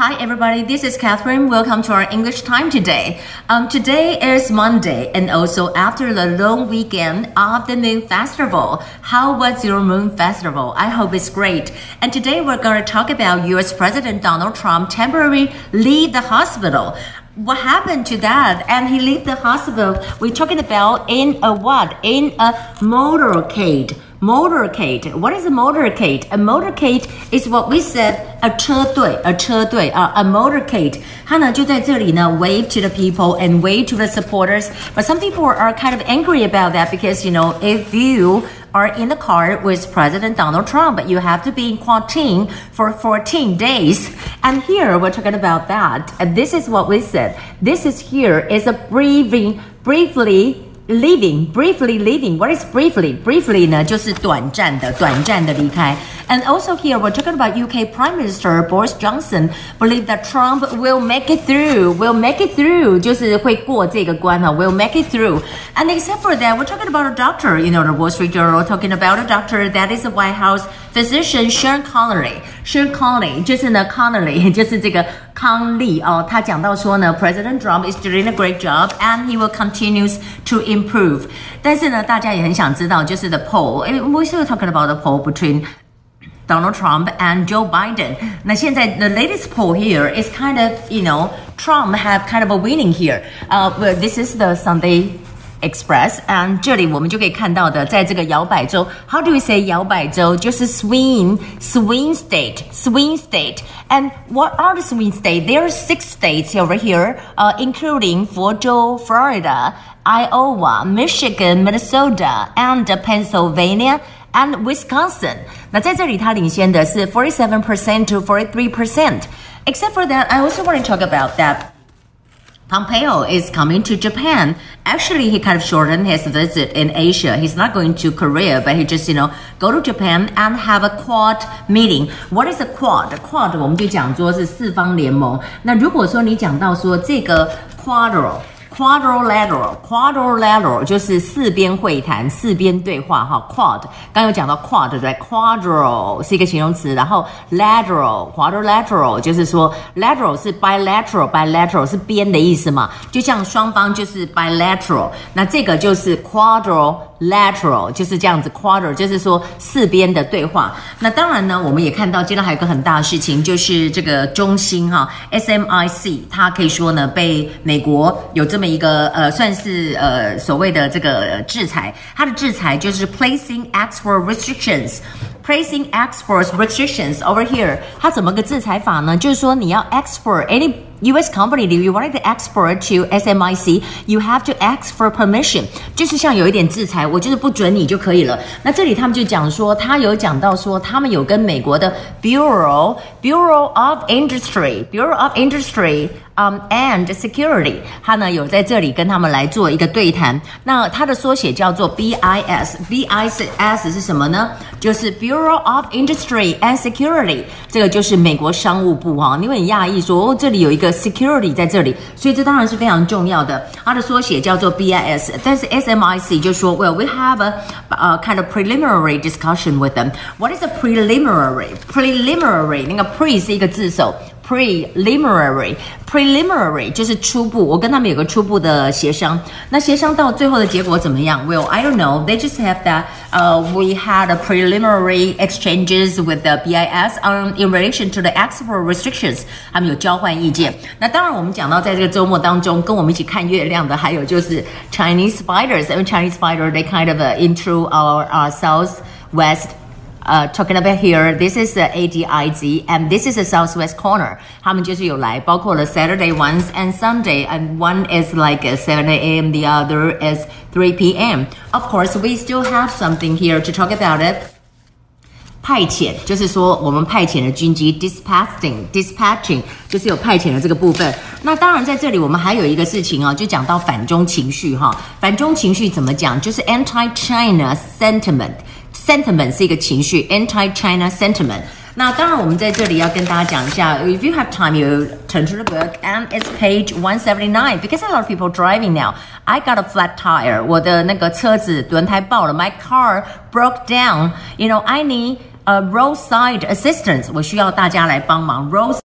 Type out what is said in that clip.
Hi, everybody. This is Catherine. Welcome to our English time today. Um, today is Monday, and also after the long weekend of the Moon Festival. How was your Moon Festival? I hope it's great. And today we're going to talk about U.S. President Donald Trump temporarily leave the hospital what happened to that and he left the hospital we're talking about in a what in a motorcade motorcade what is a motorcade a motorcade is what we said a 车队 a 车队啊、uh, a motorcade 它呢就在这里呢 wave to the people and wave to the supporters but some people are kind of angry about that because you know if you are in the car with President Donald Trump. You have to be in quarantine for 14 days. And here we're talking about that. And this is what we said. This is here is a briefing, briefly Leaving, briefly leaving. What is briefly? Briefly 呢，就是短暂的、短暂的离开。 And also here we're talking about UK Prime Minister Boris Johnson believe that Trump will make it through, will make it through，就是会过这个关啊，will make it through. And except for that, we're talking about a doctor. You know, the Wall Street Journal talking about a doctor that is the White House physician Sean Connery. Sean Connery 就是呢，Connery 就是这个康利哦，他讲到说呢，President Trump is doing a great job and he will continues to improve improve。但是呢，大家也很想知道，就是 the poll。We still talking about the poll between Donald Trump and Joe Biden. 那现在 the latest poll here is kind of you know Trump have kind of a winning here. Uh, well, this is the Sunday. Express，and 这里我们就可以看到的，在这个摇摆州，How do we say 摇摆州？就是 swing swing state swing state。And what are the swing states? There are six states over here, uh, including 佛州 Florida, Iowa, Michigan, Minnesota, and Pennsylvania and Wisconsin. 那在这里，它领先的是 forty-seven percent to forty-three percent. Except for that, I also want to talk about that. Pompeo is coming to Japan. Actually, he kind of shortened his visit in Asia. He's not going to Korea, but he just, you know, go to Japan and have a quad meeting. What is a quad? Quad 我们就讲说是四方联盟。那如果说你讲到说这个 quadro。 Quadrilateral，quadrilateral 就是四边会谈、四边对话哈。Quad 刚有讲到 quad 对不对？Quadral 是一个形容词，然后 lateral，quadrilateral 就是说 lateral 是 bilateral，bilateral 是边的意思嘛，就像双方就是 bilateral，那这个就是 quadrilateral 就是这样子，Quarter 就是说四边的对话。那当然呢，我们也看到，接着还有个很大的事情，就是这个中心哈，SMIC，它可以说呢被美国有这么一个呃，算是呃所谓的这个制裁。它的制裁就是 placing export restrictions，placing export restrictions over here。它怎么个制裁法呢？就是说你要 export any。U.S. company, if you wanted to export to SMIC, you have to ask for permission，就是像有一点制裁，我就是不准你就可以了。那这里他们就讲说，他有讲到说，他们有跟美国的 Bureau Bureau of Industry Bureau of Industry。um and security，它呢有在这里跟他们来做一个对谈。那它的缩写叫做 BIS，BIS 是什么呢？就是 Bureau of Industry and Security，这个就是美国商务部哈。你会很讶异说哦，这里有一个 security 在这里，所以这当然是非常重要的。它的缩写叫做 BIS，但是 SMIC 就说，Well we have a 呃 kind of preliminary discussion with them. What is a preliminary？preliminary 那个 pre 是一个字首。 preliminary preliminary 就是初步，我跟他们有个初步的协商。那协商到最后的结果怎么样？Well, I don't know. They just have that. Uh, we had a preliminary exchanges with the BIS on in relation to the export restrictions. 他们有交换意见。那当然，我们讲到在这个周末当中，跟我们一起看月亮的还有就是 Chinese fighters. I mean Chinese fighter, they kind of uh, intro our uh, southwest uh, talking about here, this is the ADIZ and this is the southwest corner. 他们就是有来，包括了 Saturday ones and Sunday, and one is like 7 a.m., the other is 3 p.m. Of course, we still have something here to talk about it. 派遣就是说，我们派遣的军机 dispatching dispatching 就是有派遣的这个部分。那当然在这里我们还有一个事情啊，就讲到反中情绪哈。反中情绪怎么讲？就是 anti-China sentiment。 sentiment 是一个情绪，anti-China sentiment。那当然，我们在这里要跟大家讲一下，if you have time, you turn to the book and it's page one seventy nine. Because a lot of people driving now, I got a flat tire. 我的那个车子轮胎爆了，my car broke down. You know, I need a roadside assistance. 我需要大家来帮忙。road